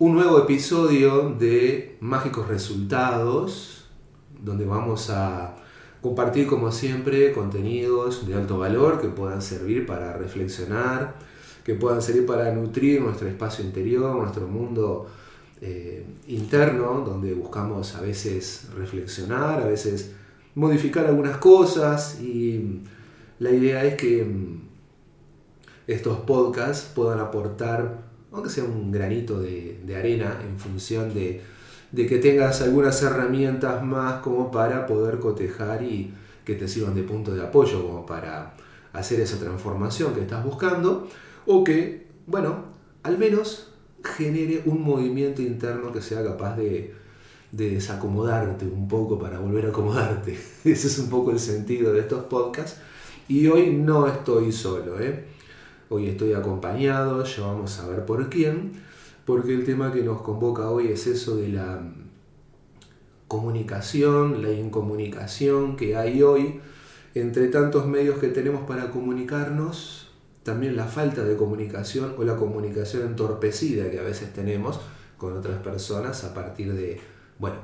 un nuevo episodio de Mágicos Resultados, donde vamos a compartir como siempre contenidos de alto valor que puedan servir para reflexionar, que puedan servir para nutrir nuestro espacio interior, nuestro mundo eh, interno, donde buscamos a veces reflexionar, a veces modificar algunas cosas. Y la idea es que mm, estos podcasts puedan aportar aunque sea un granito de, arena en función de, que tengas algunas herramientas más como para poder cotejar y que te sirvan de punto de apoyo como para hacer esa transformación que estás buscando o que, bueno, al menos genere un movimiento interno que sea capaz de, de desacomodarte un poco para volver a acomodarte. Ese es un poco el sentido de estos podcasts. Y hoy no estoy solo, ¿eh? Hoy estoy acompañado, ya vamos a ver por quién, porque el tema que nos convoca hoy es eso de la comunicación, la incomunicación que hay hoy entre tantos medios que tenemos para comunicarnos, también la falta de comunicación o la comunicación entorpecida que a veces tenemos con otras personas a partir de, bueno,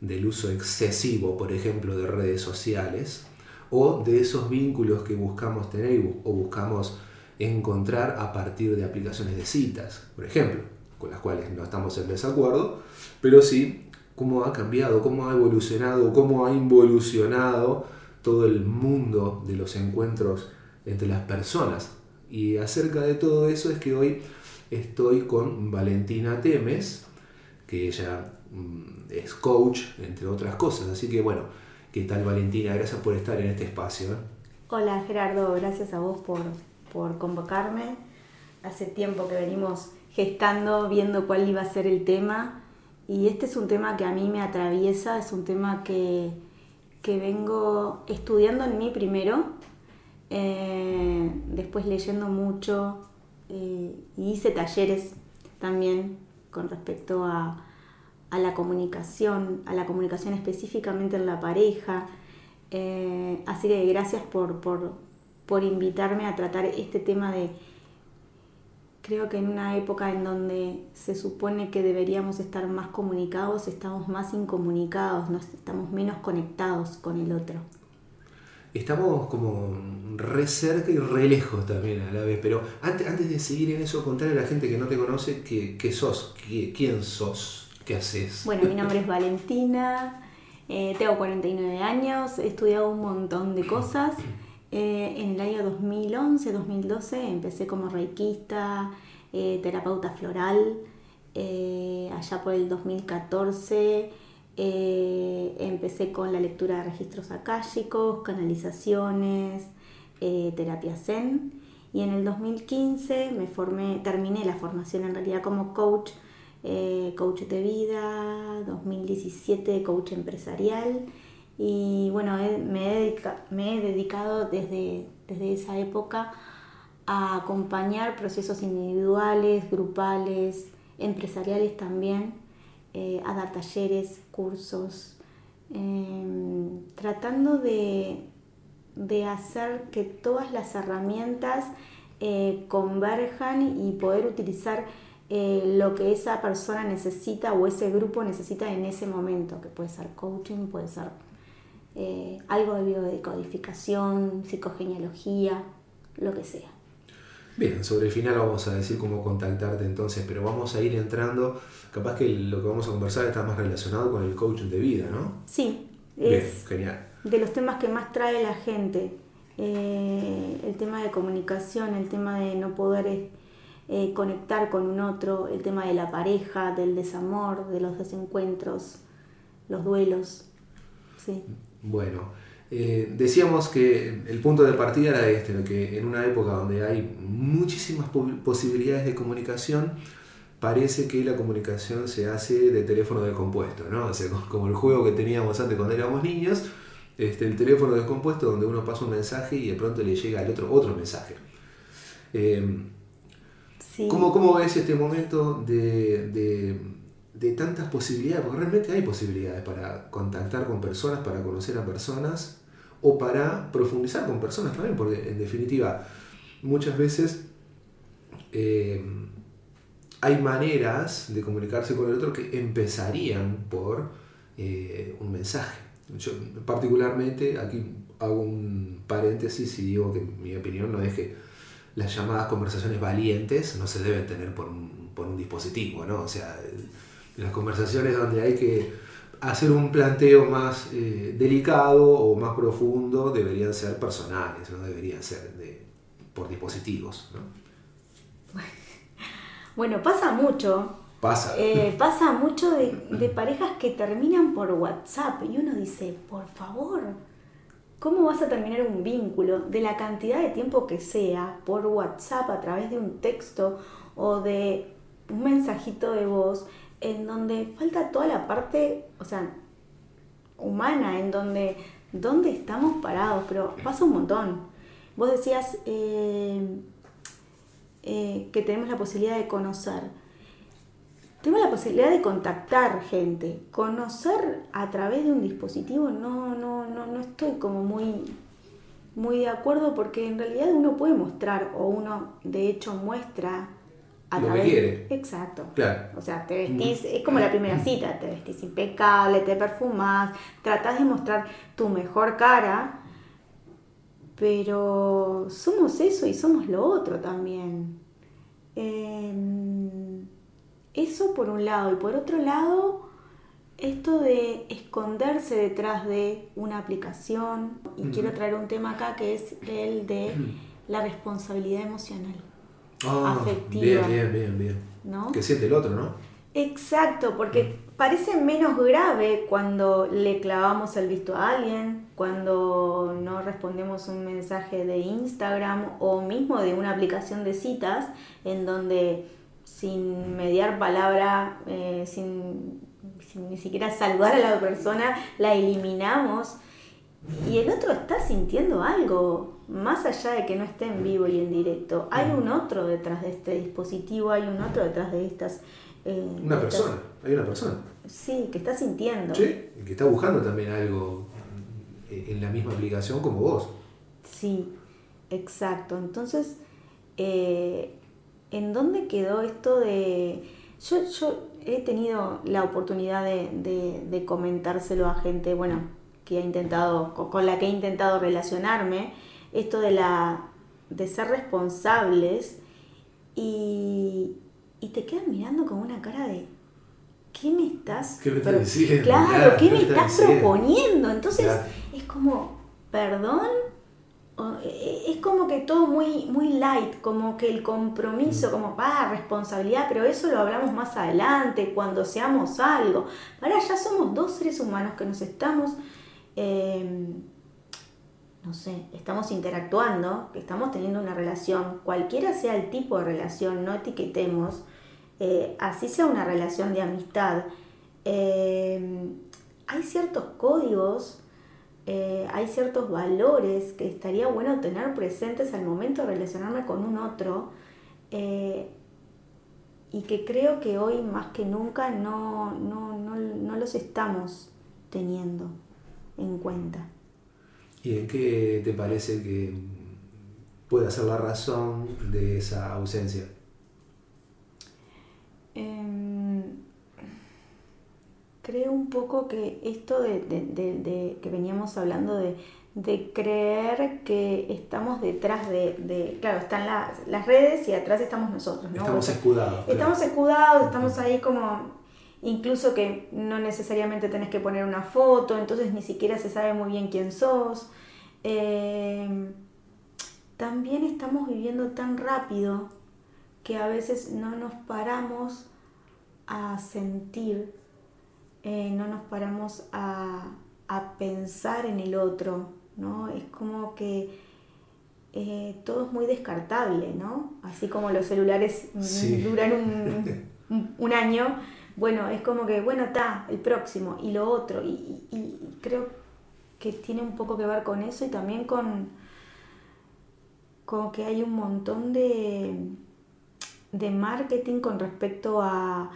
del uso excesivo, por ejemplo, de redes sociales o de esos vínculos que buscamos tener o buscamos encontrar a partir de aplicaciones de citas, por ejemplo, con las cuales no estamos en desacuerdo, pero sí cómo ha cambiado, cómo ha evolucionado, cómo ha involucionado todo el mundo de los encuentros entre las personas. Y acerca de todo eso es que hoy estoy con Valentina Temes, que ella mm, es coach, entre otras cosas. Así que bueno, ¿qué tal Valentina? Gracias por estar en este espacio. ¿eh? Hola Gerardo, gracias a vos por, por convocarme. Hace tiempo que venimos gestando, viendo cuál iba a ser el tema. Y este es un tema que a mí me atraviesa, es un tema que, vengo estudiando en mí primero, eh, después leyendo mucho eh, y hice talleres también con respecto a, la comunicación, a la comunicación específicamente en la pareja. Eh, así que gracias por, por invitarme a tratar este tema de, creo que en una época en donde se supone que deberíamos estar más comunicados, estamos más incomunicados, estamos menos conectados con el otro. Estamos como re cerca y re lejos también a la vez, pero antes, antes de seguir en eso, contarle a la gente que no te conoce qué, sos, quién sos, qué haces. Bueno, mi nombre es Valentina, eh, tengo 49 años, he estudiado un montón de cosas. Eh, en el año 2011-2012 empecé como reikista, eh, terapeuta floral. Eh, allá por el 2014 empecé con la lectura de registros akáshicos, canalizaciones, terapia zen. Y en el 2015 me formé, terminé la formación en realidad como coach, coach de vida, 2017 coach empresarial y bueno, me, he dedicado desde, desde esa época a acompañar procesos individuales, grupales, empresariales también, eh, a dar talleres, cursos, em, tratando de, hacer que todas las herramientas eh, converjan y poder utilizar eh, lo que esa persona necesita o ese grupo necesita en ese momento, que puede ser coaching, puede ser eh, algo de biodecodificación, psicogenealogía, lo que sea. Bien, sobre el final vamos a decir cómo contactarte entonces, pero vamos a ir entrando, capaz que lo que vamos a conversar está más relacionado con el coaching de vida, ¿no? Sí, es genial. de los temas que más trae la gente, eh, el tema de comunicación, el tema de no poder eh, conectar con un otro, el tema de la pareja, del desamor, de los desencuentros, los duelos. Sí. Bueno, eh, decíamos que el punto de partida era este, que en una época donde hay muchísimas posibilidades de comunicación, parece que la comunicación se hace de teléfono descompuesto, ¿no? como el juego que teníamos antes cuando éramos niños, este, el teléfono descompuesto donde uno pasa un mensaje y de pronto le llega al otro otro mensaje. Eh, ¿cómo, ves este momento de de tantas posibilidades, porque realmente hay posibilidades para contactar con personas, para conocer a personas o para profundizar con personas también, porque en definitiva muchas veces eh, hay maneras de comunicarse con el otro que empezarían por eh, un mensaje. Yo particularmente aquí hago un paréntesis y digo que mi opinión no es que las llamadas conversaciones valientes no se deben tener por un, por un dispositivo, ¿no? O sea, las conversaciones donde hay que hacer un planteo más eh, delicado o más profundo deberían ser personales, no deberían ser de, por dispositivos. ¿no? Bueno, pasa mucho. Pasa. Eh, pasa mucho de, de parejas que terminan por WhatsApp y uno dice, por favor, ¿Cómo vas a terminar un vínculo de la cantidad de tiempo que sea por WhatsApp a través de un texto o de un mensajito de voz en donde falta toda la parte, o sea, humana, en donde, ¿dónde estamos parados? Pero pasa un montón. Vos decías eh, eh, que tenemos la posibilidad de conocer. Tengo la posibilidad de contactar gente, conocer a través de un dispositivo, no, no, no, no estoy como muy, muy de acuerdo porque en realidad uno puede mostrar o uno de hecho muestra a Lo que través quiere. Exacto. Claro. O sea, te vestís, es como la primera cita, te vestís impecable, te perfumás, tratás de mostrar tu mejor cara, pero somos eso y somos lo otro también. Em, eso por un lado. Y por otro lado, esto de esconderse detrás de una aplicación. Y quiero traer un tema acá que es el de la responsabilidad emocional. Ah, afectiva. Bien, bien, bien, bien. ¿No? Que siente el otro, ¿no? Exacto, porque parece menos grave cuando le clavamos el visto a alguien, cuando no respondemos un mensaje de Instagram o mismo de una aplicación de citas en donde sin mediar palabra, eh, sin, sin ni siquiera saludar a la persona, la eliminamos y el otro está sintiendo algo, más allá de que no esté en vivo y en directo. Hay un otro detrás de este dispositivo, hay un otro detrás de estas... eh, Una de estas- persona, hay una persona. Sí, que está sintiendo. Sí, que está buscando también algo en la misma aplicación como vos. Sí, exacto. Entonces, eh, ¿en dónde quedó esto de... Yo, yo he tenido la oportunidad de, de- de comentárselo a gente, bueno, que ha intentado, con, con la que he intentado relacionarme, esto de la de ser responsables y, y te quedan mirando con una cara de ¿qué me estás ¿Qué me estás diciendo? Claro, ¿qué ¿qué me estás proponiendo? Entonces Claro. es como, perdón, e- es como que todo muy, muy light, como que el compromiso, Mm. como, ah, responsabilidad, pero eso lo hablamos más adelante, cuando seamos algo. Para ya somos dos seres humanos que nos estamos, eh, no sé, estamos interactuando, estamos teniendo una relación, cualquiera sea el tipo de relación, no etiquetemos, eh, así sea una relación de amistad. eh, hay ciertos códigos eh, hay ciertos valores que estaría bueno tener presentes al momento de relacionarme con un otro y que creo que hoy más que nunca no, no, no, no los estamos teniendo en cuenta. ¿Y en qué te parece que puede ser la razón de esa ausencia? Em, creo un poco que esto de, de- de- de- que veníamos hablando de, de creer que estamos detrás de, de- claro, están las, las redes y atrás estamos nosotros, ¿no? Estamos escudados. claro. Estamos escudados, estamos ahí como, incluso que no necesariamente tenés que poner una foto, entonces ni siquiera se sabe muy bien quién sos. Eh, también estamos viviendo tan rápido que a veces no nos paramos a sentir, eh, no nos paramos a, a pensar en el otro, ¿no? Es como que eh, todo es muy descartable, ¿no? Así como los celulares Sí. duran un- un año, bueno, es como que, bueno, está, el próximo y lo otro, y, creo que tiene un poco que ver con eso y también con, con que hay un montón de, de marketing con respecto a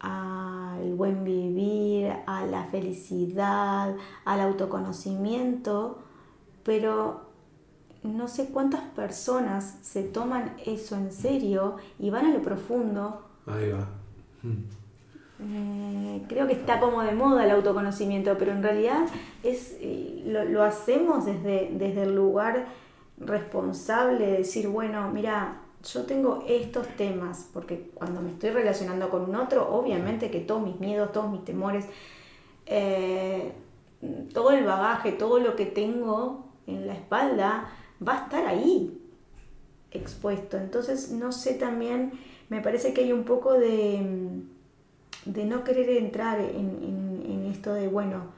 al buen vivir, a la felicidad, al autoconocimiento, pero no sé cuántas personas se toman eso en serio y van a lo profundo Ahí va. Mm. Eh, creo que está como de moda el autoconocimiento, pero en realidad es, eh, lo, hacemos desde, desde el lugar responsable de decir, bueno, mira, yo tengo estos temas, porque cuando me estoy relacionando con un otro, obviamente que todos mis miedos, todos mis temores, eh, todo el bagaje, todo lo que tengo en la espalda va a estar ahí expuesto. Entonces, no sé también, me parece que hay un poco de, de no querer entrar en, en esto de, bueno,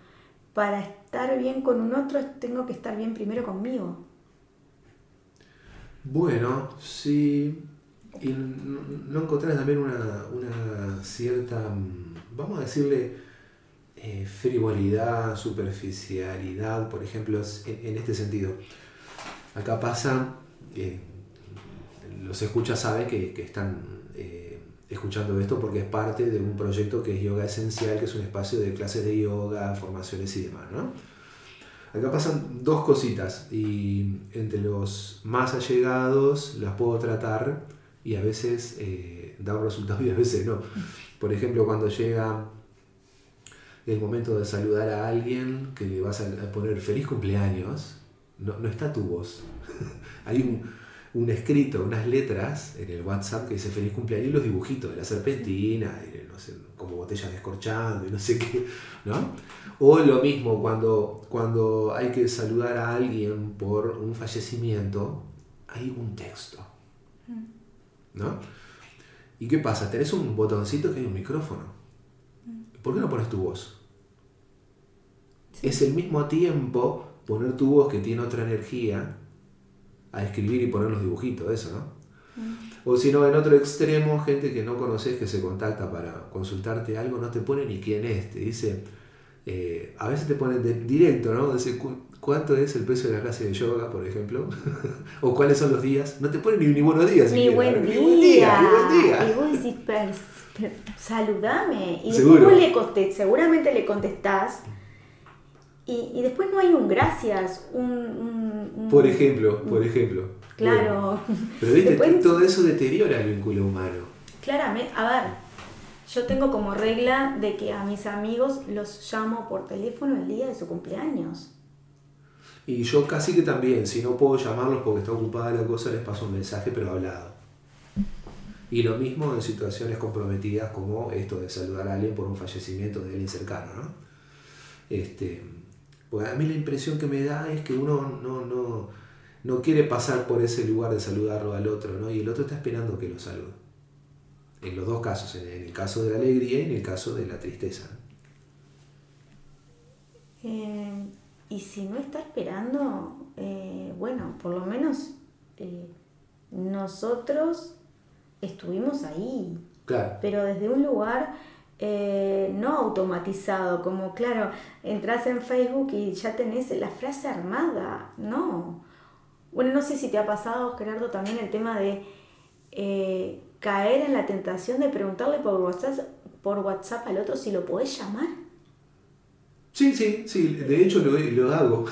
para estar bien con un otro tengo que estar bien primero conmigo. Bueno, sí. Y no encontrás también una, una cierta, mm, vamos a decirle, eh, frivolidad, superficialidad, por ejemplo, en, este sentido. Acá pasa, los escuchas saben que, están escuchando esto porque es parte de un proyecto que es Yoga Esencial, que es un espacio de clases de yoga, formaciones y demás, ¿no? Acá pasan dos cositas y entre los más allegados las puedo tratar y a veces eh, da un resultado y a veces no. Por ejemplo, cuando llega el momento de saludar a alguien que le vas a poner feliz cumpleaños, no, no está tu voz. Hay un, un, escrito, unas letras en el WhatsApp que dice feliz cumpleaños y los dibujitos de la serpentina, no sé, como botellas descorchando y no sé qué, ¿no? O lo mismo, cuando, cuando hay que saludar a alguien por un fallecimiento, hay un texto. ¿No? ¿Y qué pasa? Tenés un botoncito que hay un micrófono. ¿Por qué no pones tu voz? Es el mismo tiempo poner tu voz que tiene otra energía a escribir y poner los dibujitos, eso, ¿no? O si no, en otro extremo, gente que no conoces que se contacta para consultarte algo, no te pone ni quién es, te dice, eh, a veces te ponen de directo, ¿no? Dice, ¿cuánto es el precio de la clase de yoga, por ejemplo? o cuáles son los días. No te ponen ni, ni buenos días. Ni, buen, día. ni buen día. Ni buen día. Y vos decís, saludame. Y después vos le contest, seguramente le contestás. Y, y, después no hay un gracias, un... un, por ejemplo, por ejemplo. Claro. pero viste, todo eso deteriora el vínculo humano. Claramente, a ver, yo tengo como regla de que a mis amigos los llamo por teléfono el día de su cumpleaños. Y yo casi que también, si no puedo llamarlos porque está ocupada la cosa, les paso un mensaje pero hablado. Y lo mismo en situaciones comprometidas como esto de saludar a alguien por un fallecimiento de alguien cercano, ¿no? Este, porque a mí la impresión que me da es que uno no, no, no quiere pasar por ese lugar de saludarlo al otro, ¿no? Y el otro está esperando que lo salude. En los dos casos, en el caso de la alegría y en el caso de la tristeza. Eh, y si no está esperando, eh, bueno, por lo menos eh, nosotros estuvimos ahí. Claro. Pero desde un lugar no automatizado, como claro, entras en Facebook y ya tenés la frase armada. No. Bueno, no sé si te ha pasado, Gerardo, también el tema de caer en la tentación de preguntarle por WhatsApp, por WhatsApp al otro si lo podés llamar. Sí, sí, sí, de hecho lo, lo hago.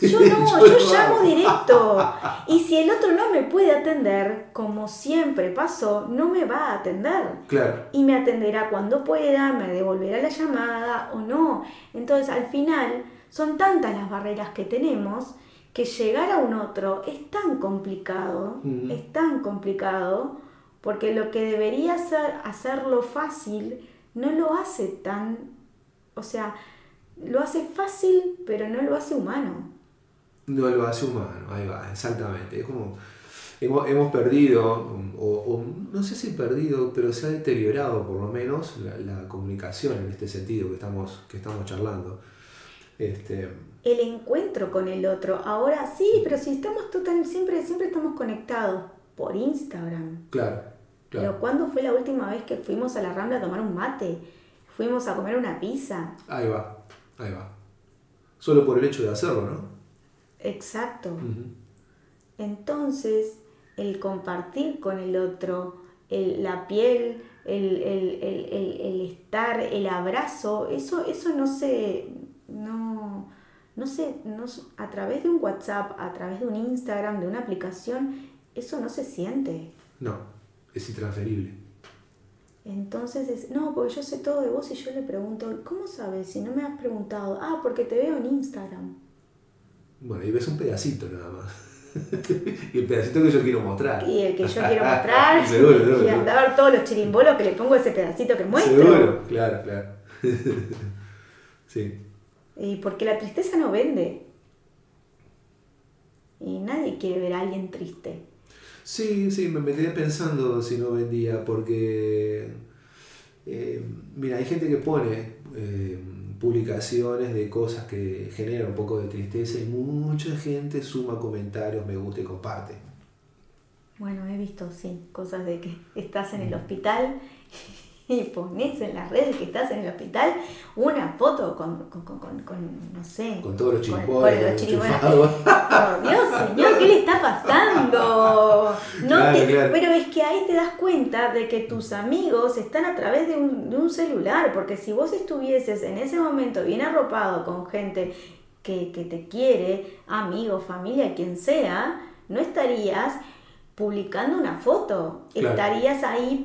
Yo no, yo, llamo directo. Y si el otro no me puede atender, como siempre pasó, no me va a atender. Claro. Y me atenderá cuando pueda, me devolverá la llamada o no. Entonces, al final, son tantas las barreras que tenemos que llegar a un otro es tan complicado, es tan complicado porque lo que debería ser hacerlo fácil no lo hace tan, o sea, lo hace fácil, pero no lo hace humano. No lo hace humano, ahí va, exactamente. Es como, hemos, perdido, o, no sé si perdido, pero se ha deteriorado por lo menos la, comunicación en este sentido que estamos, que estamos charlando. Este, el encuentro con el otro. Ahora sí, pero si estamos total, siempre, siempre estamos conectados por Instagram. Claro. Pero ¿cuándo fue la última vez que fuimos a la Rambla a tomar un mate? Fuimos a comer una pizza. Ahí va, ahí va. Solo por el hecho de hacerlo, ¿no? Exacto. Entonces, el compartir con el otro, la piel, el, estar, el abrazo, eso, eso no se, no, no sé, no, a través de un WhatsApp, a través de un Instagram, de una aplicación, eso no se siente. No, es intransferible. Entonces, es, no, porque yo sé todo de vos y yo le pregunto, ¿cómo sabes? Si no me has preguntado, ah, porque te veo en Instagram. Bueno, y ves un pedacito nada más. y el pedacito que yo quiero mostrar. Y el que yo quiero mostrar. seguro, seguro. Y anda a ver todos los chirimbolos que le pongo a ese pedacito que muestro. Seguro, claro, claro. sí. Y porque la tristeza no vende. Y nadie quiere ver a alguien triste. Sí, sí, me, me quedé pensando si no vendía, porque. eh, mira, hay gente que pone eh, publicaciones de cosas que generan un poco de tristeza y mucha gente suma comentarios, me gusta y comparte. Bueno, he visto, sí, cosas de que estás en el hospital y pones en las redes que estás en el hospital una foto con, con, con, con- no sé. Con todos los enchufados. Por Dios, señor, ¿qué le está pasando? No Claro, te- claro. Pero es que ahí te das cuenta de que tus amigos están a través de un, de un celular, porque si vos estuvieses en ese momento bien arropado con gente que, que te quiere, amigos, familia, quien sea, no estarías publicando una foto, Claro. estarías ahí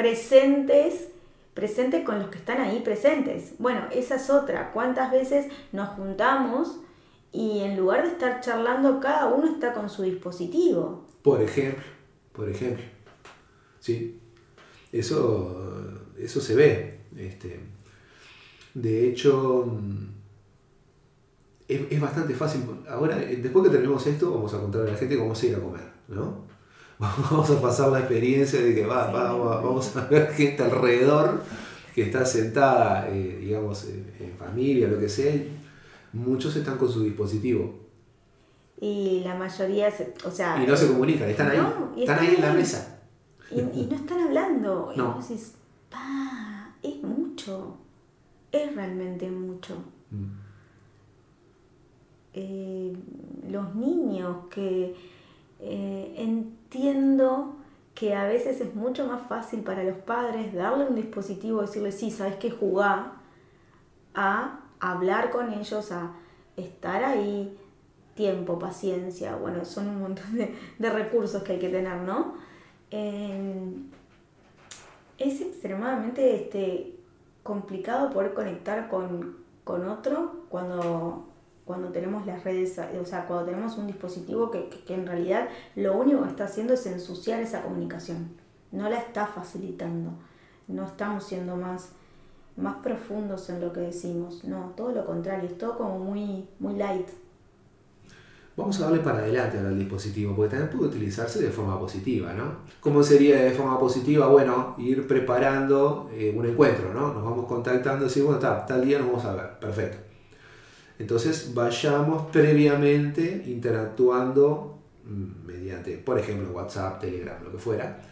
presentes presentes con los que están ahí presentes. Bueno, esa es otra. ¿Cuántas veces nos juntamos y en lugar de estar charlando, cada uno está con su dispositivo? Por ejemplo, por ejemplo. Sí. Eso, eso se ve. Este, de hecho, mm, es, bastante fácil. Ahora, después que terminemos esto, vamos a contarle a la gente cómo se ir a comer, ¿no? Vamos a pasar la experiencia de que va, Sí. vamos, a- vamos a ver gente alrededor que está sentada, eh, digamos, en, familia, lo que sea. y Muchos están con su dispositivo Y la mayoría, se- o sea... y no se comunican, están ahí, No, y están ahí en la mesa. Y, y no están hablando. Y No. vos decís, pa, es mucho. Es realmente mucho. Mm. eh, los niños que eh, entiendo que a veces es mucho más fácil para los padres darle un dispositivo, decirle, sí, sabes que jugar, a hablar con ellos, a estar ahí, tiempo, paciencia, bueno, son un montón de, recursos que hay que tener, ¿no? Eh, es extremadamente este, complicado poder conectar con, con otro cuando, cuando tenemos las redes, o sea, cuando tenemos un dispositivo que, que- que en realidad lo único que está haciendo es ensuciar esa comunicación, no la está facilitando, no estamos siendo más, más profundos en lo que decimos, no, todo lo contrario, es todo como muy, muy light. Vamos a darle para adelante al dispositivo, porque también puede utilizarse de forma positiva, ¿no? ¿Cómo sería de forma positiva? Bueno, ir preparando eh, un encuentro, ¿no? Nos vamos contactando y decir, bueno, está, tal día nos vamos a ver, perfecto. Entonces vayamos previamente interactuando mm, mediante, por ejemplo, WhatsApp, Telegram, lo que fuera,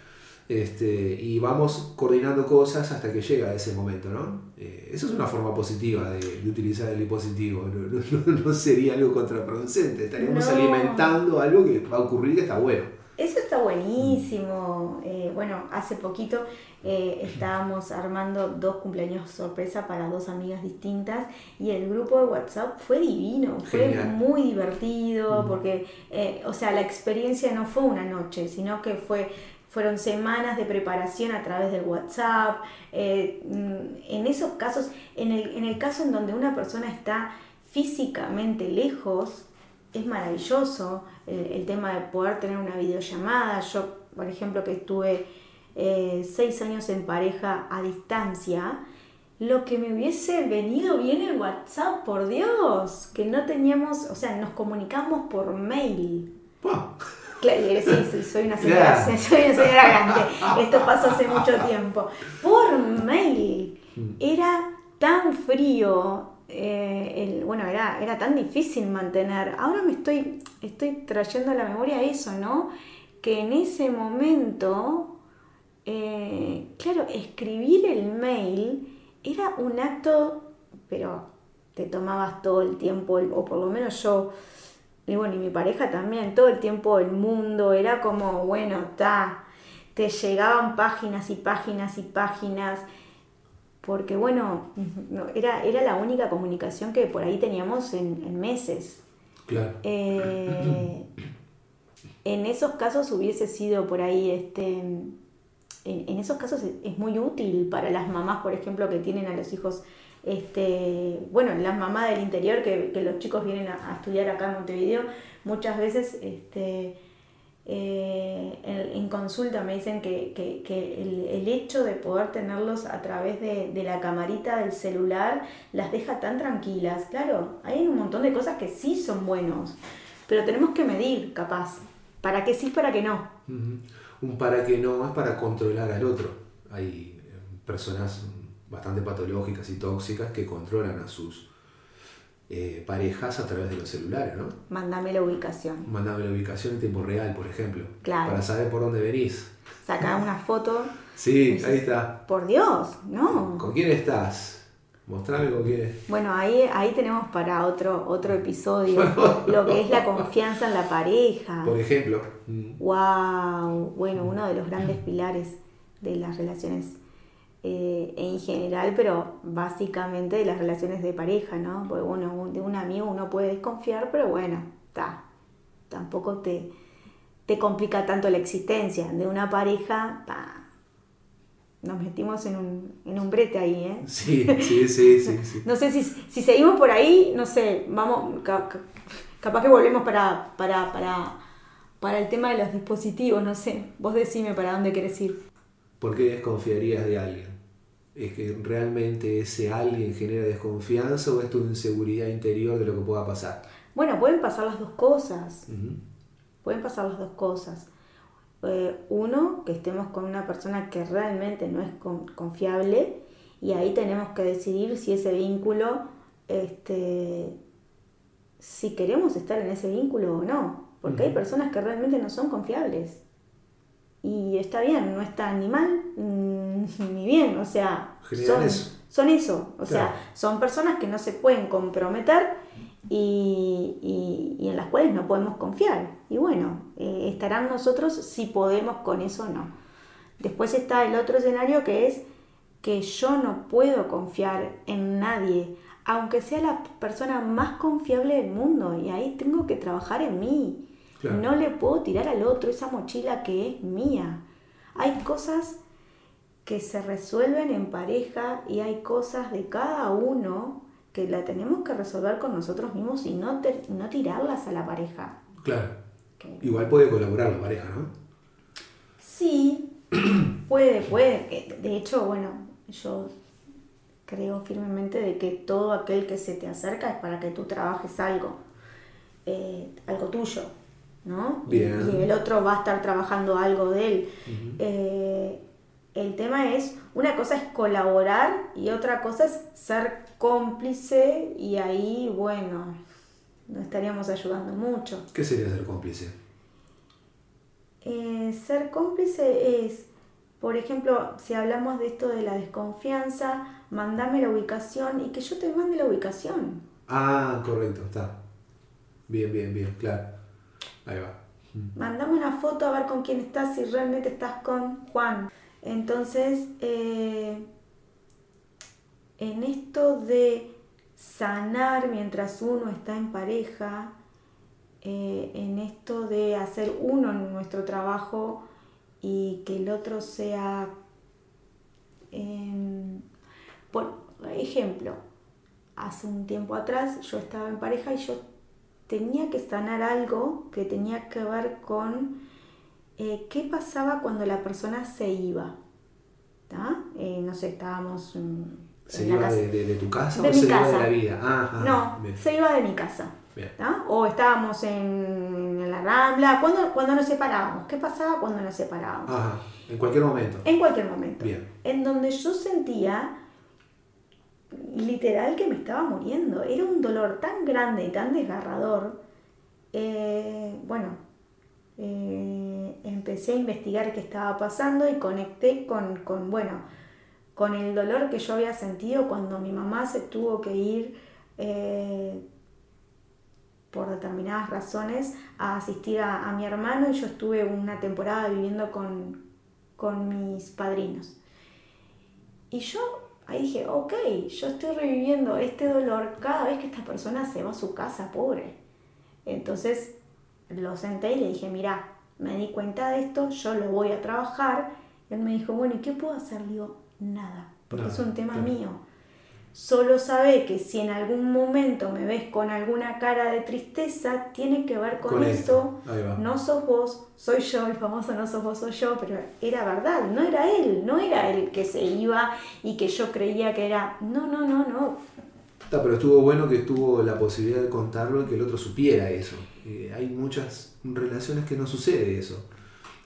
este, y vamos coordinando cosas hasta que llega ese momento, ¿no? Eh, eso es una forma positiva de, de utilizar el dispositivo, no, no- no sería algo contraproducente, estaríamos No. alimentando algo que va a ocurrir que está bueno. Eso está buenísimo. Eh, bueno, hace poquito eh, estábamos armando dos cumpleaños sorpresa para dos amigas distintas y el grupo de WhatsApp fue divino, fue Genial. muy divertido porque, eh, o sea, la experiencia no fue una noche, sino que fue fueron semanas de preparación a través del WhatsApp. eh, mm, en esos casos, en el, en el caso en donde una persona está físicamente lejos, es maravilloso el, el tema de poder tener una videollamada. Yo, por ejemplo, que estuve eh, seis años en pareja a distancia, lo que me hubiese venido bien el WhatsApp, por Dios, que no teníamos, o sea, nos comunicamos por mail. Claro, sí, sí, soy una señora, soy una señora grande. Esto pasó hace mucho tiempo. Por mail. Mm. Era tan frío. Eh, el- bueno, era, era tan difícil mantener. Ahora me estoy, estoy trayendo a la memoria eso, ¿no? Que en ese momento, eh, claro, escribir el mail era un acto, pero te tomabas todo el tiempo, o por lo menos yo, y bueno, y mi pareja también, todo el tiempo del mundo, era como, bueno, está, te llegaban páginas y páginas y páginas, porque bueno, no, era, era la única comunicación que por ahí teníamos en, en meses. Claro. Eh, en esos casos hubiese sido por ahí este en, esos casos es, muy útil para las mamás, por ejemplo, que tienen a los hijos, este, bueno, las mamás del interior, que, los chicos vienen a, estudiar acá en Montevideo, muchas veces este, eh, en, consulta me dicen que, el, hecho de poder tenerlos a través de, de, la camarita del celular las deja tan tranquilas. Claro, hay un montón de cosas que sí son buenos, pero tenemos que medir, capaz, para qué sí, para qué no. Un para qué no es para controlar al otro. Hay personas bastante patológicas y tóxicas que controlan a sus eh, parejas a través de los celulares, ¿no? Mándame la ubicación. Mándame la ubicación en tiempo real, por ejemplo. Claro. Para saber por dónde venís. Saca una foto. Sí, ahí está. Por Dios, ¿no? ¿Con quién estás? Mostrame con quién. Bueno, ahí, ahí tenemos para otro, otro episodio lo que es la confianza en la pareja. Por ejemplo. Wow, bueno, uno de los grandes pilares de las relaciones eh, en general, pero básicamente de las relaciones de pareja, ¿no? Porque bueno, de un amigo uno puede desconfiar, pero bueno, está. Tampoco te, te complica tanto la existencia. De una pareja, nos metimos en un, en un brete ahí, ¿eh? Sí, sí, sí, sí. no sé si, si, seguimos por ahí, no sé, vamos, capaz que volvemos para, para, para, para el tema de los dispositivos, no sé, vos decime para dónde querés ir. ¿Por qué desconfiarías de alguien? ¿Es que realmente ese alguien genera desconfianza o es tu inseguridad interior de lo que pueda pasar? Bueno, pueden pasar las dos cosas. Pueden pasar las dos cosas. Eh, uno, que estemos con una persona que realmente no es confiable y ahí tenemos que decidir si ese vínculo, este, si queremos estar en ese vínculo o no, porque hay personas que realmente no son confiables. Y está bien, no está ni mal ni bien, o sea, son eso. son eso, o sea, son personas que no se pueden comprometer y, en las cuales no podemos confiar. Y bueno, eh, estarán nosotros si podemos con eso o no. Después está el otro escenario que es que yo no puedo confiar en nadie, aunque sea la persona más confiable del mundo, y ahí tengo que trabajar en mí. No le puedo tirar al otro esa mochila que es mía. Hay cosas que se resuelven en pareja y hay cosas de cada uno que la tenemos que resolver con nosotros mismos y no, no tirarlas a la pareja. Claro. Igual puede colaborar la pareja, ¿no? Sí, puede, puede. De hecho, bueno, yo creo firmemente de que todo aquel que se te acerca es para que tú trabajes algo, eh, algo tuyo, ¿no? Y, el otro va a estar trabajando algo de él. Eh, el tema es, una cosa es colaborar y otra cosa es ser cómplice y ahí, bueno, no estaríamos ayudando mucho. ¿Qué sería ser cómplice? Eh, ser cómplice es, por ejemplo, si hablamos de esto de la desconfianza, mandame la ubicación y que yo te mande la ubicación. Ah, correcto, está. Bien, bien, bien, claro. Ahí va. Mandame una foto a ver con quién estás, si realmente estás con Juan. Entonces, eh, en esto de sanar mientras uno está en pareja, eh, en esto de hacer uno en nuestro trabajo y que el otro sea, em, por ejemplo, hace un tiempo atrás yo estaba en pareja y yo tenía que sanar algo que tenía que ver con eh, qué pasaba cuando la persona se iba. Eh, no sé, estábamos... ¿Se iba de, tu casa o se iba de la vida? Ah, no, se iba de mi casa. O estábamos en, la Rambla, cuando, cuando nos separábamos. ¿Qué pasaba cuando nos separábamos? en cualquier momento. En cualquier momento. En donde yo sentía literal que me estaba muriendo. Era un dolor tan grande y tan desgarrador. Eh, bueno, eh, empecé a investigar qué estaba pasando y conecté con, bueno, con el dolor que yo había sentido cuando mi mamá se tuvo que ir eh, por determinadas razones a asistir a, mi hermano y yo estuve una temporada viviendo con, con mis padrinos. Y yo ahí dije, ok, yo estoy reviviendo este dolor cada vez que esta persona se va a su casa, pobre. Entonces lo senté y le dije, mira, me di cuenta de esto, yo lo voy a trabajar Él me dijo, bueno, ¿y qué puedo hacer? Le digo, nada, porque es un tema claro. mío. Solo sabe que si en algún momento me ves con alguna cara de tristeza, tiene que ver con, Con eso. No sos vos, soy yo, el famoso no sos vos, soy yo, pero era verdad, no era él, no era el que se iba y que yo creía que era. No, no, no, no. Está, pero estuvo bueno que tuvo la posibilidad de contarlo y que el otro supiera eso. Eh, hay muchas relaciones que no sucede eso.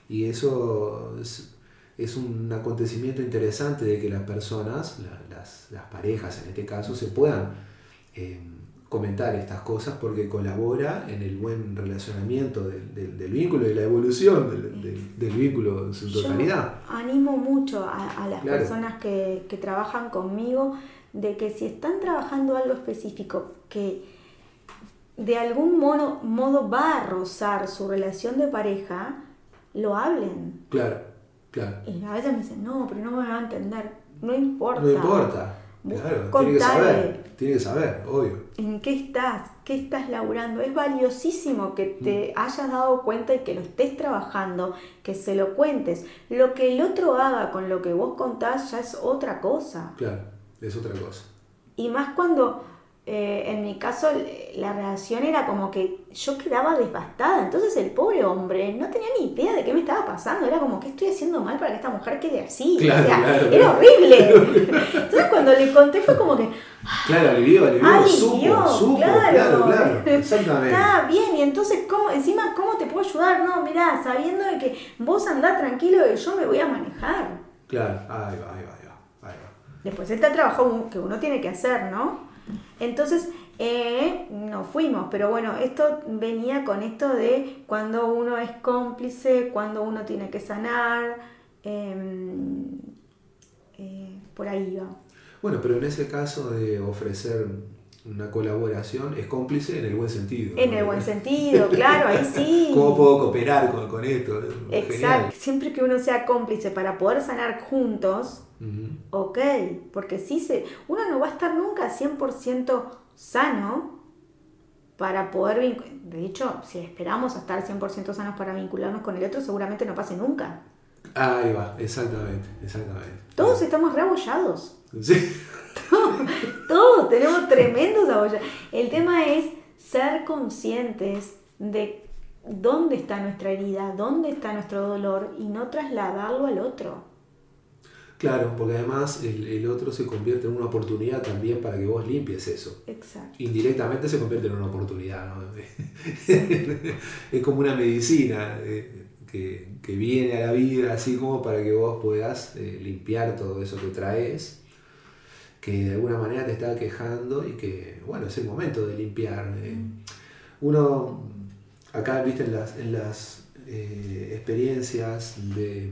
Y eso es, es un acontecimiento interesante de que las personas, la- las, las parejas en este caso, se puedan eh, comentar estas cosas porque colabora en el buen relacionamiento del, del- del vínculo y la evolución del, vínculo en su Yo totalidad. animo mucho a, a las Claro. personas que, que trabajan conmigo de que si están trabajando algo específico que de algún modo, modo va a rozar su relación de pareja, lo hablen. Claro, claro. Y a veces me dicen, no, pero no me va a entender. No importa. No importa. Claro, tiene que saber. Tiene que saber, obvio. ¿En qué estás? ¿Qué estás laburando? Es valiosísimo que te hayas dado cuenta y que lo estés trabajando, que se lo cuentes. Lo que el otro haga con lo que vos contás ya es otra cosa. Claro, es otra cosa. Y más cuando, eh, en mi caso, la reacción era como que yo quedaba devastada. Entonces el pobre hombre no tenía ni idea de qué me estaba pasando. Era como, ¿qué estoy haciendo mal para que esta mujer quede así? Claro, o sea, claro, era claro. horrible. Entonces cuando le conté fue como que, Claro, alivió, alivió, Alivió, supo, supo, claro. claro, claro, exactamente. Está bien, y entonces, ¿cómo, encima, ¿cómo te puedo ayudar? No, mirá, sabiendo de que vos andás tranquilo y yo me voy a manejar. Claro, ahí va, ahí va, ahí va. Ahí va. Después está el trabajo que uno tiene que hacer, ¿no? Entonces, eh, nos fuimos, pero bueno, esto venía con esto de cuando uno es cómplice, cuando uno tiene que sanar, em, eh, por ahí va. Bueno, pero en ese caso de ofrecer una colaboración es cómplice en el buen sentido. En ¿no? el buen sentido, claro, ahí sí. ¿Cómo puedo cooperar con, con esto? Exacto. Genial. Siempre que uno sea cómplice para poder sanar juntos, Ok, porque sí se, uno no va a estar nunca 100% sano para poder vincular. De hecho, si esperamos a estar 100% sanos para vincularnos con el otro, seguramente no pase nunca. Ahí va, exactamente, exactamente. Todos estamos reabollados. Sí. Todos tenemos tremendos abollados. El tema es ser conscientes de dónde está nuestra herida, dónde está nuestro dolor y no trasladarlo al otro. Claro, porque además el, el otro se convierte en una oportunidad también para que vos limpies eso. Exacto. indirectamente se convierte en una oportunidad. ¿no? es como una medicina eh, que, que viene a la vida así como para que vos puedas eh, limpiar todo eso que traes, que de alguna manera te está quejando y que, bueno, es el momento de limpiar. eh. Uno, acá, viste, en las, en las experiencias de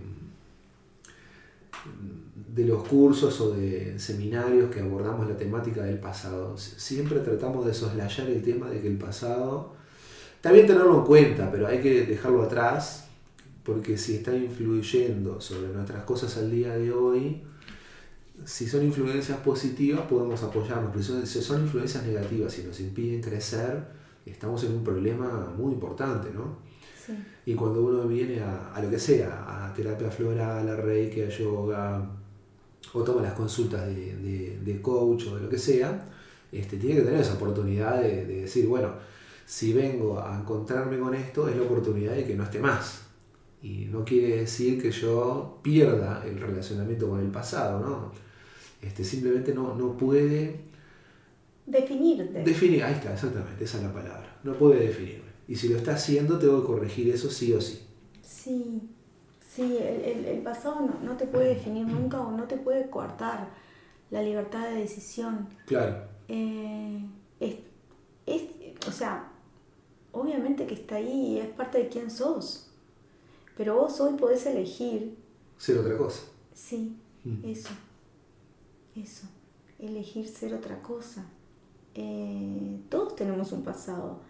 de los cursos o de seminarios que abordamos la temática del pasado. Siempre tratamos de soslayar el tema de que el pasado, está bien tenerlo en cuenta, pero hay que dejarlo atrás, porque si está influyendo sobre nuestras cosas al día de hoy, si son influencias positivas podemos apoyarnos, pero si son- si influencias negativas y nos impiden crecer, estamos en un problema muy importante, ¿no? Sí. Y cuando uno viene a, a lo que sea, a terapia floral, a reiki, a yoga, o toma las consultas de, de- de coach o de lo que sea, este, tiene que tener esa oportunidad de, de decir, bueno, si vengo a encontrarme con esto, es la oportunidad de que no esté más. Y no quiere decir que yo pierda el relacionamiento con el pasado, ¿no? Este, simplemente no, no puede Definirte. definir, ahí está, exactamente, esa es la palabra, no puede definirme. Y si lo está haciendo, tengo que corregir eso sí o sí. Sí, sí, el, el- el pasado no, no te puede definir nunca o no te puede coartar la libertad de decisión. Claro, Eh, es, es- o sea, obviamente que está ahí y es parte de quién sos. Pero vos hoy podés elegir, ser otra cosa. sí, Mm. eso, eso, elegir ser otra cosa. Eh, todos tenemos un pasado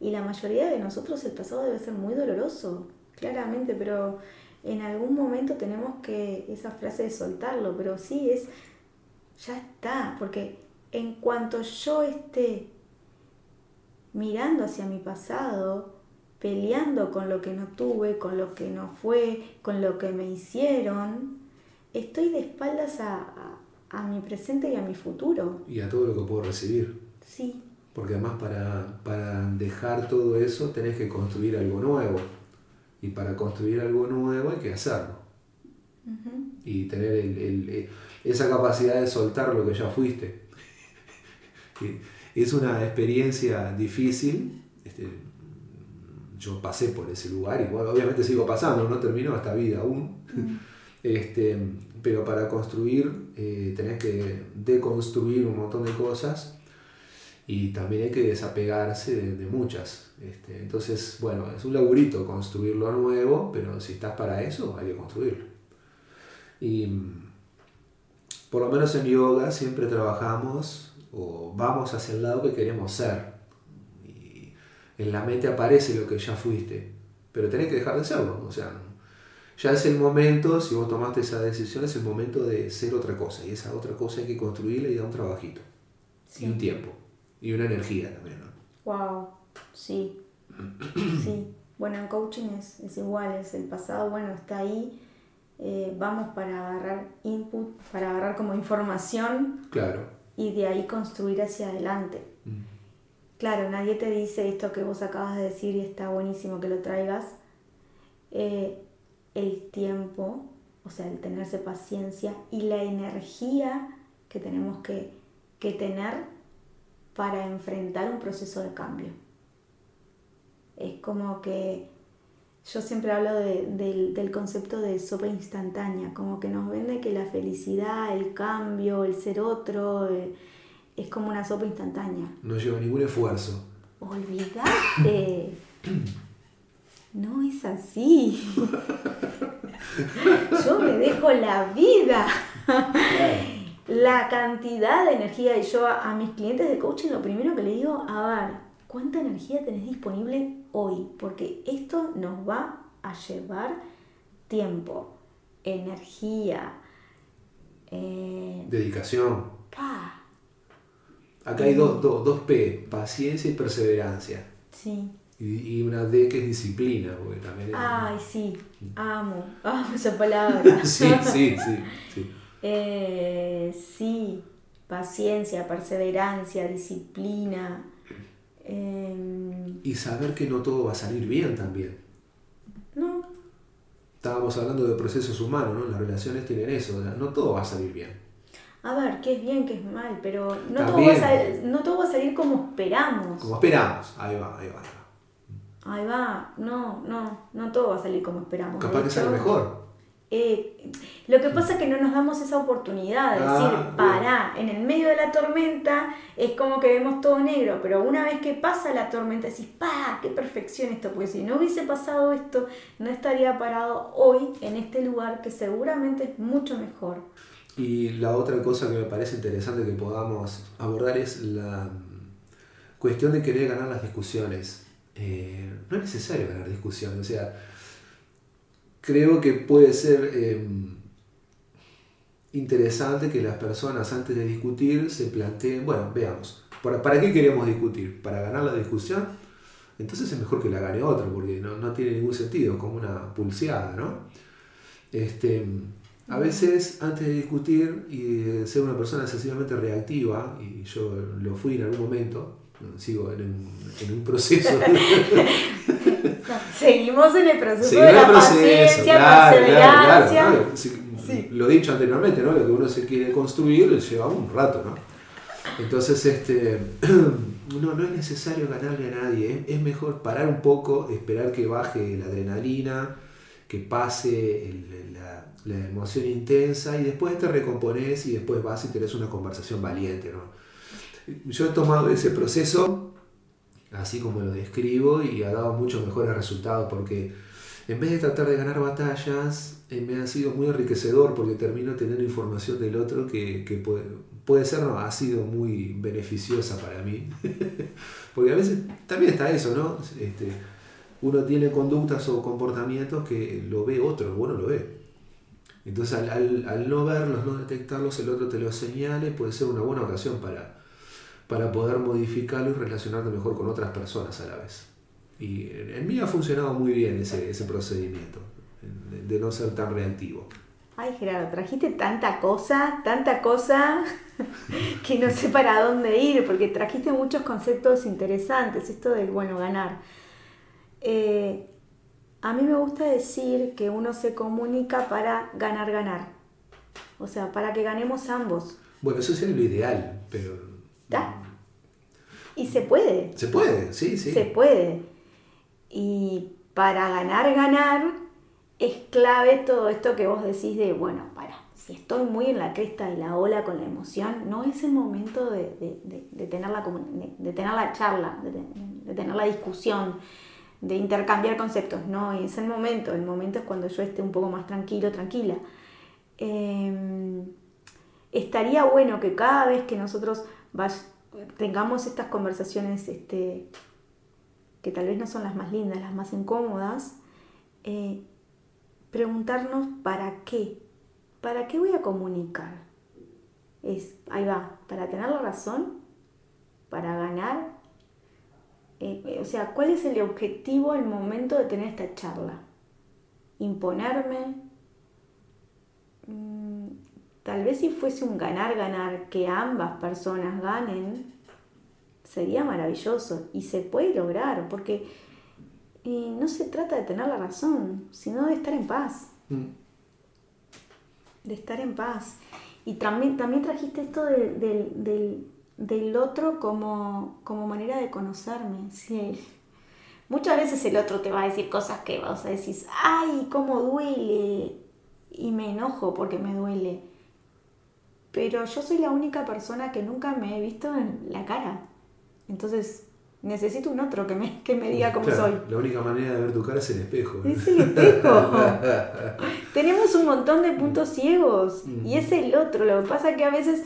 y la mayoría de nosotros el pasado debe ser muy doloroso, claramente, pero en algún momento tenemos que, esa frase de soltarlo, pero sí es, ya está, porque en cuanto yo esté mirando hacia mi pasado, peleando con lo que no tuve, con lo que no fue, con lo que me hicieron, estoy de espaldas a, a, mi presente y a mi futuro. Y a todo lo que puedo recibir. Sí. Porque además para, para dejar todo eso tenés que construir algo nuevo. Y para construir algo nuevo hay que hacerlo. Y tener el, esa capacidad de soltar lo que ya fuiste. es una experiencia difícil. Este, yo pasé por ese lugar y obviamente sigo pasando, no terminó esta vida aún. Este, pero para construir eh, tenés que deconstruir un montón de cosas y también hay que desapegarse de, muchas. Este, entonces, bueno, es un laburito construir lo nuevo, pero si estás para eso, hay que construirlo. Y por lo menos en yoga siempre trabajamos o vamos hacia el lado que queremos ser. Y en la mente aparece lo que ya fuiste, pero tenés que dejar de serlo. O sea, ya es el momento, si vos tomaste esa decisión, es el momento de ser otra cosa. Y esa otra cosa hay que construirla y dar un trabajito. Y un tiempo. Y una energía también, ¿no? Wow, sí. sí. Bueno, en coaching es, es igual, es el pasado, bueno, está ahí eh, vamos para agarrar input, para agarrar como información claro. y de ahí construir hacia adelante. Mm. Claro, nadie te dice esto que vos acabas de decir y está buenísimo que lo traigas. Eh, el tiempo, o sea, el tenerse paciencia y la energía que tenemos que, que tener para enfrentar un proceso de cambio. Es como que yo siempre hablo del, concepto de sopa instantánea, como que nos vende que la felicidad, el cambio, el ser otro, eh, es como una sopa instantánea. No lleva ningún esfuerzo. Olvídate. no es así. yo me dejo la vida. La cantidad de energía. Y yo a, a mis clientes de coaching lo primero que le digo, a ver, ¿cuánta energía tenés disponible hoy, porque esto nos va a llevar tiempo, energía, eh, dedicación. Acá hay dos, dos, P, paciencia y perseverancia. Sí. Y, una D que es disciplina, porque también Ay, sí, amo, amo esa palabra. sí, sí, sí. Sí. Eh, sí, paciencia, perseverancia, disciplina. Em, y saber que no todo va a salir bien también. No. Estábamos hablando de procesos humanos, ¿no? Las relaciones tienen eso, no todo va a salir bien. A ver, qué es bien, qué es mal, pero no todo, va a salir, no todo va a salir como esperamos. Como esperamos, ahí va, ahí va. Ahí va, ahí va. no, no, no todo va a salir como esperamos. Capaz que sale mejor. Eh, lo que pasa es que no nos damos esa oportunidad de decir, ah, para, en el medio de la tormenta es como que vemos todo negro, pero una vez que pasa la tormenta decís, pa, qué perfección esto, porque si no hubiese pasado esto, no estaría parado hoy en este lugar que seguramente es mucho mejor. Y la otra cosa que me parece interesante que podamos abordar es la cuestión de querer ganar las discusiones. Eh, no es necesario ganar discusiones, o sea, creo que puede ser em, interesante que las personas antes de discutir se planteen, bueno, veamos, ¿para, qué queremos discutir? ¿Para ganar la discusión? Entonces es mejor que la gane otro, porque no, tiene ningún sentido, como una pulseada, ¿no? Este, a veces antes de discutir y ser una persona excesivamente reactiva, y yo lo fui en algún momento, sigo en un, proceso. Seguimos en el proceso de la paciencia, perseverancia. Lo he dicho anteriormente, ¿no? Lo que uno se quiere construir lleva un rato, ¿no? Entonces, este, no, no es necesario ganarle a nadie, es mejor parar un poco, esperar que baje la adrenalina, que pase la, la, emoción intensa y después te recompones y después vas y tenés una conversación valiente, ¿no? Yo he tomado ese proceso, así como lo describo, y ha dado muchos mejores resultados porque en vez de tratar de ganar batallas, eh, me ha sido muy enriquecedor porque termino teniendo información del otro que, puede, puede, ser, no, ha sido muy beneficiosa para mí. porque a veces también está eso, ¿no? Este, uno tiene conductas o comportamientos que lo ve otro, bueno lo ve. Entonces al, al no verlos, no detectarlos, el otro te los señale, puede ser una buena ocasión para, para poder modificarlo y relacionarte mejor con otras personas a la vez. Y en mí ha funcionado muy bien ese, ese procedimiento, de, no ser tan reactivo. Ay, Gerardo, trajiste tanta cosa, tanta cosa, que no sé para dónde ir, porque trajiste muchos conceptos interesantes, esto del, bueno, ganar. Eh, a mí me gusta decir que uno se comunica para ganar, ganar. O sea, para que ganemos ambos. Bueno, eso sería lo ideal, pero... Y se puede. Se puede, sí, sí. Se puede. Y para ganar, ganar, es clave todo esto que vos decís de, bueno, para, si estoy muy en la cresta de la ola con la emoción, no es el momento de, tener, la, de, tener la charla, de, tener la discusión, de intercambiar conceptos, no, es el momento, el momento es cuando yo esté un poco más tranquilo, tranquila. Em, estaría bueno que cada vez que nosotros tengamos estas conversaciones este, que tal vez no son las más lindas, las más incómodas, eh, preguntarnos para qué, para qué voy a comunicar. Es, ahí va, para tener la razón, para ganar. Eh, eh, o sea, ¿cuál es el objetivo al momento de tener esta charla? ¿Imponerme? Mm, tal vez si fuese un ganar-ganar, que ambas personas ganen, sería maravilloso y se puede lograr, porque no se trata de tener la razón, sino de estar en paz. Mm. De estar en paz. Y también, también trajiste esto del, otro como, como, manera de conocerme. Sí. Muchas veces el otro te va a decir cosas que vas a decir, ay, cómo duele. Y me enojo porque me duele. Pero yo soy la única persona que nunca me he visto en la cara. Entonces, necesito un otro que me, que me diga cómo soy. La única manera de ver tu cara es el espejo. Es el espejo. Tenemos un montón de puntos ciegos y es el otro. Lo que pasa es que a veces,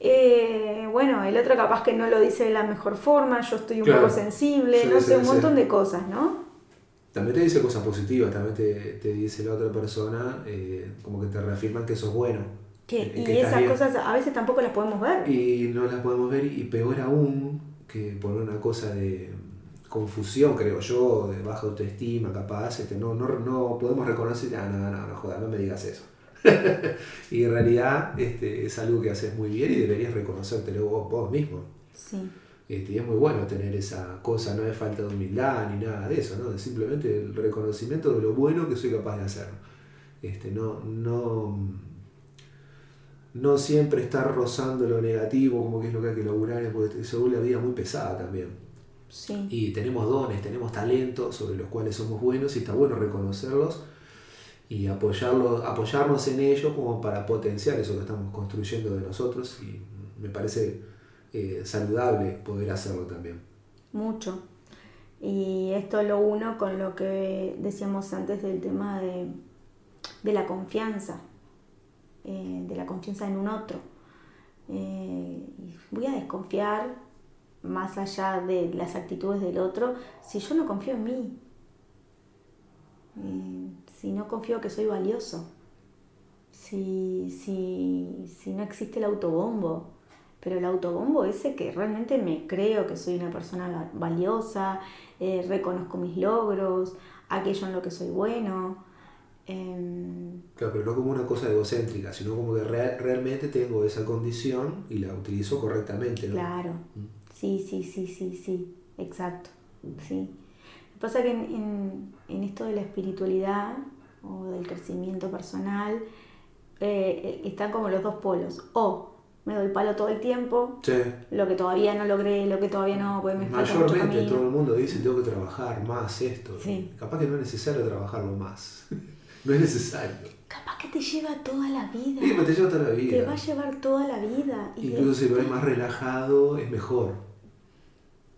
eh, bueno, el otro capaz que no lo dice de la mejor forma, yo estoy un poco sensible, no sé, un montón de cosas, ¿no? También te dice cosas positivas, también te, dice la otra persona, eh, como que te reafirman que sos bueno. Y esas cosas a veces tampoco las podemos ver. Y no las podemos ver, y peor aún, que por una cosa de confusión, creo yo, de baja autoestima, capaz, este, no, no, no podemos reconocer, ah, no, no, no, joda, no me digas eso. y en realidad este, es algo que haces muy bien y deberías reconocértelo vos, vos mismo. Sí. Este, y es muy bueno tener esa cosa, no es falta de humildad ni nada de eso, ¿no? es simplemente el reconocimiento de lo bueno que soy capaz de hacer. Este, no, no, no siempre estar rozando lo negativo, como que es lo que hay que lograr, porque se vuelve la vida muy pesada también. Sí. Y tenemos dones, tenemos talentos sobre los cuales somos buenos y está bueno reconocerlos y apoyarlos, apoyarnos en ellos como para potenciar eso que estamos construyendo de nosotros y me parece eh, saludable poder hacerlo también. Mucho. Y esto lo uno con lo que decíamos antes del tema de, de la confianza eh, de la confianza en un otro. Eh, voy a desconfiar más allá de las actitudes del otro si yo no confío en mí, eh, si no confío que soy valioso, si, si no existe el autobombo, pero el autobombo ese que realmente me creo que soy una persona valiosa, reconozco mis logros, aquello en lo que soy bueno, Em, claro, pero no como una cosa egocéntrica, sino como que realmente tengo esa condición y la utilizo correctamente. Claro, mm. sí, sí, sí, sí, sí, exacto. Sí. Lo que pasa es que en, esto de la espiritualidad o del crecimiento personal eh, eh, están como los dos polos. O me doy palo todo el tiempo, lo que todavía no logré, lo que todavía no, pues me Mayormente todo el mundo dice tengo que trabajar más esto. Capaz que no es necesario trabajarlo más. No es necesario. Capaz que te lleva toda la vida. Sí, te lleva toda la vida. Te va a llevar toda la vida. Incluso si lo ves más relajado, es mejor.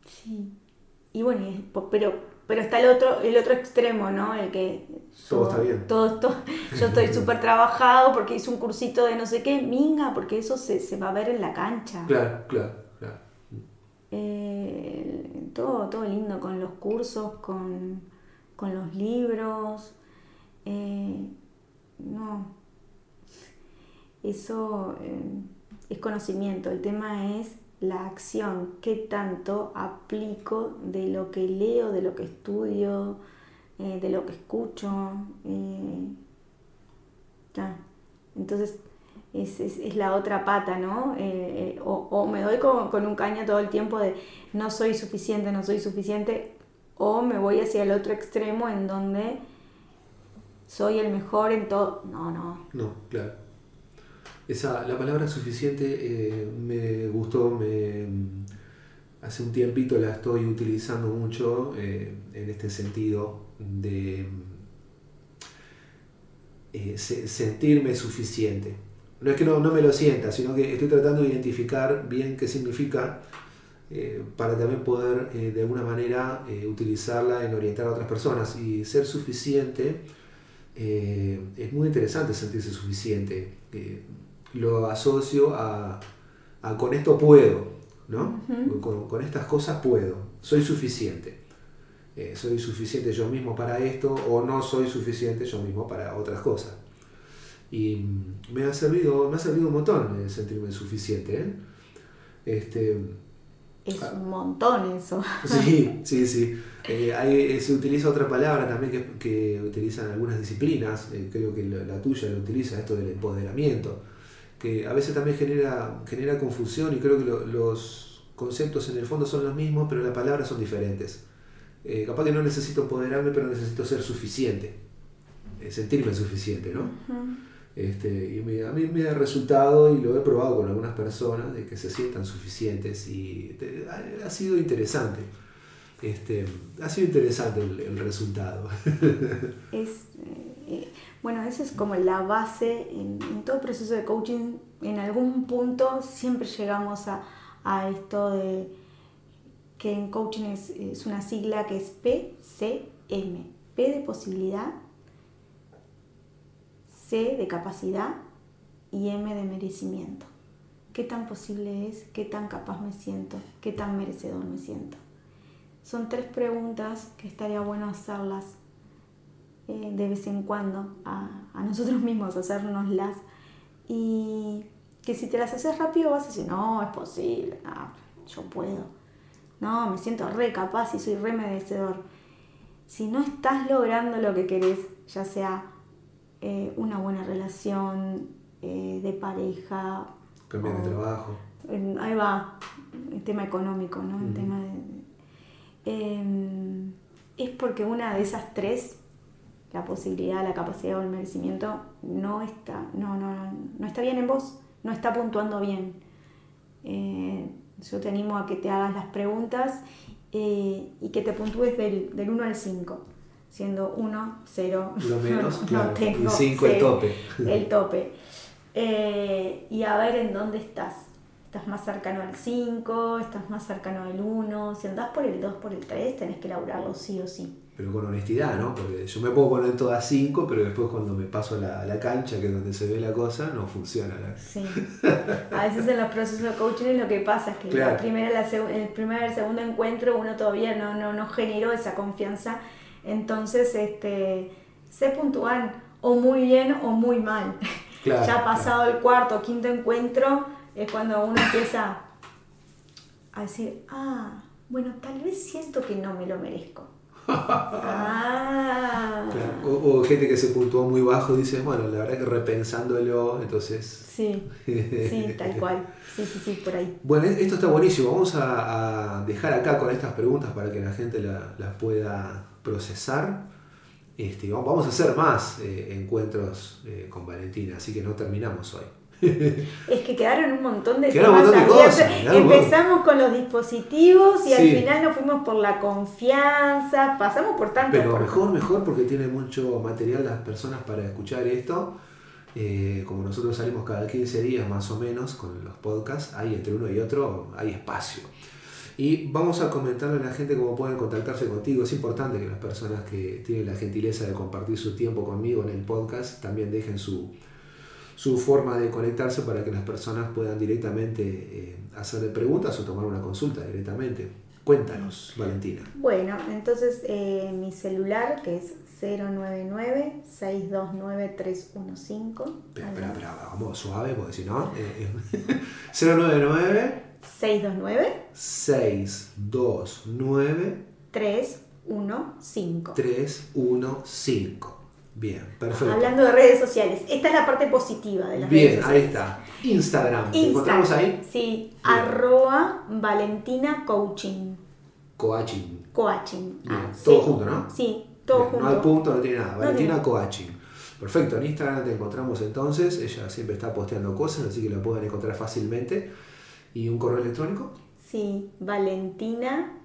Sí. Y bueno, pero, pero está el otro, el otro extremo, ¿no? El que... Todo, está bien. Todo, yo estoy súper trabajado porque hice un cursito de no sé qué, minga, porque eso se, se va a ver en la cancha. Claro, claro, claro. Eh, todo, todo lindo con los cursos, con, con los libros. Eh, no, eso eh, es conocimiento. El tema es la acción, qué tanto aplico de lo que leo, de lo que estudio, eh, de lo que escucho. Eh, entonces, es, la otra pata, ¿no? Eh, o, me doy con, con, un caño todo el tiempo de no soy suficiente, no soy suficiente, o me voy hacia el otro extremo en donde soy el mejor en todo. No, no. No, claro. Esa, la palabra suficiente eh, me gustó, me, hace un tiempito la estoy utilizando mucho eh, en este sentido de eh, sentirme suficiente. No es que no, no, me lo sienta, sino que estoy tratando de identificar bien qué significa para también poder de alguna manera utilizarla en orientar a otras personas. Y ser suficiente es muy interesante sentirse suficiente lo asocio a, con esto puedo, ¿no? con, estas cosas puedo, soy suficiente. Eh, soy suficiente yo mismo para esto o no soy suficiente yo mismo para otras cosas. Y me ha servido, me ha servido un montón sentirme suficiente. ¿eh? Este, es ah. un montón eso. Sí, sí, sí. Eh, se utiliza otra palabra también que, que utilizan algunas disciplinas, creo que la, la, tuya lo utiliza, esto del empoderamiento que a veces también genera, genera confusión y creo que los conceptos en el fondo son los mismos, pero las palabras son diferentes. Eh, capaz que no necesito empoderarme, pero necesito ser suficiente, eh, sentirme suficiente, ¿no? Este, y a mí me ha resultado, y lo he probado con algunas personas, de que se sientan suficientes y ha, sido interesante. Este, ha sido interesante el, resultado. es, eh, bueno, eso es como la base en, todo proceso de coaching. En algún punto siempre llegamos a, esto de que en coaching es, una sigla que es PCM. P de posibilidad, C de capacidad y M de merecimiento. ¿Qué tan posible es? ¿Qué tan capaz me siento? ¿Qué tan merecedor me siento? Son tres preguntas que estaría bueno hacerlas eh, de vez en cuando a, nosotros mismos, hacernoslas. Y que si te las haces rápido vas a decir, no, es posible, yo puedo. No, me siento re capaz y soy re merecedor. Si no estás logrando lo que querés, ya sea eh, una buena relación eh, de pareja. Cambiar de trabajo. ahí va, el tema económico, ¿no? El tema em, es porque una de esas tres la posibilidad, la capacidad o el merecimiento no está, no, no, no está bien en vos, no está puntuando bien. Eh, yo te animo a que te hagas las preguntas y que te puntúes del, del 1 al 5, siendo 1, 0, Lo menos, claro. y 5 el tope. El tope. Eh, y a ver en dónde estás. Estás más cercano al 5, estás más cercano al 1. Si andás por el 2, por el 3, tenés que laburarlo sí o sí pero con honestidad, ¿no? Porque yo me puedo poner todas cinco, pero después cuando me paso a la, cancha, que es donde se ve la cosa, no funciona. Sí. A veces en los procesos de coaching lo que pasa es que la primera, la el primer, el segundo encuentro uno todavía no, no, no generó esa confianza. Entonces, este, se puntúan o muy bien o muy mal. ya pasado el cuarto o quinto encuentro es cuando uno empieza a decir, ah, bueno, tal vez siento que no me lo merezco Ah. o, gente que se puntuó muy bajo dice, bueno, la verdad que repensándolo, entonces... Sí, sí, tal cual. Sí, sí, sí, por ahí. Bueno, esto está buenísimo. Vamos a, dejar acá con estas preguntas para que la gente las pueda procesar. Este, vamos a hacer más eh, encuentros eh, con Valentina, así que no terminamos hoy. Es que quedaron un montón de temas Empezamos con los dispositivos y al final nos fuimos por la confianza, pasamos por tanto. Pero mejor, mejor porque tiene mucho material las personas para escuchar esto. Eh, como nosotros salimos cada 15 días más o menos con los podcasts, hay entre uno y otro, hay espacio. Y vamos a comentarle a la gente cómo pueden contactarse contigo. Es importante que las personas que tienen la gentileza de compartir su tiempo conmigo en el podcast también dejen su, su forma de conectarse para que las personas puedan directamente eh, hacerle preguntas o tomar una consulta directamente. Cuéntanos, Valentina. Bueno, entonces eh, mi celular que es 099-629-315. Espera, espera, espera, vamos suave porque si no... 099... 629 629 315. 315. Bien, perfecto. Hablando de redes sociales, esta es la parte positiva de las Bien, redes sociales. ahí está. Instagram, ¿te Instagram, encontramos ahí? Sí, arroba Valentina Coaching. Coaching. Coaching. Bien, Ah, todo sí. junto, ¿no? Sí, todo Bien, junto. No hay punto, no tiene nada. Valentina. Coaching. Perfecto, en Instagram te encontramos entonces. Ella siempre está posteando cosas, así que la pueden encontrar fácilmente. ¿Y un correo electrónico? Sí, Valentina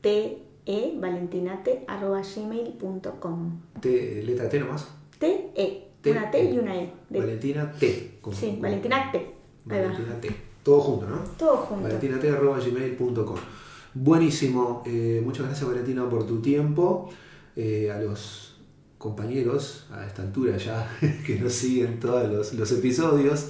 T E valentinate arroba gmail.com. T, letra T nomás. T E. T, una T E. y una E. de- Valentina T. sí, como- Valentina T. Valentina T. Todo junto, ¿no? Todo junto. valentinat.gmail.com Buenísimo, eh, muchas gracias Valentina por tu tiempo. Eh, a los compañeros a esta altura ya que nos siguen todos los, los episodios,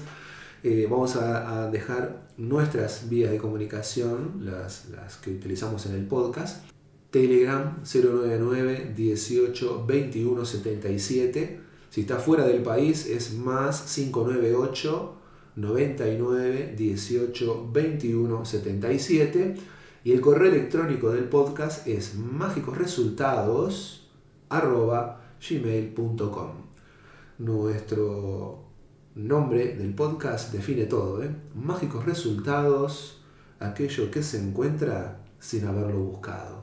eh, vamos a, a dejar nuestras vías de comunicación, las, que utilizamos en el podcast. Telegram 099 18 21 77. Si está fuera del país es más 598 99 18 21 77 y el correo electrónico del podcast es mágicosresultados arroba gmail.com nuestro nombre del podcast define todo ¿eh? mágicos resultados aquello que se encuentra sin haberlo buscado